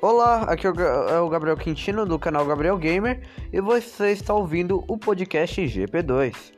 Olá, aqui é, é, o Gabriel Quintino do canal Gabriel Gamer e você está ouvindo o podcast GP2.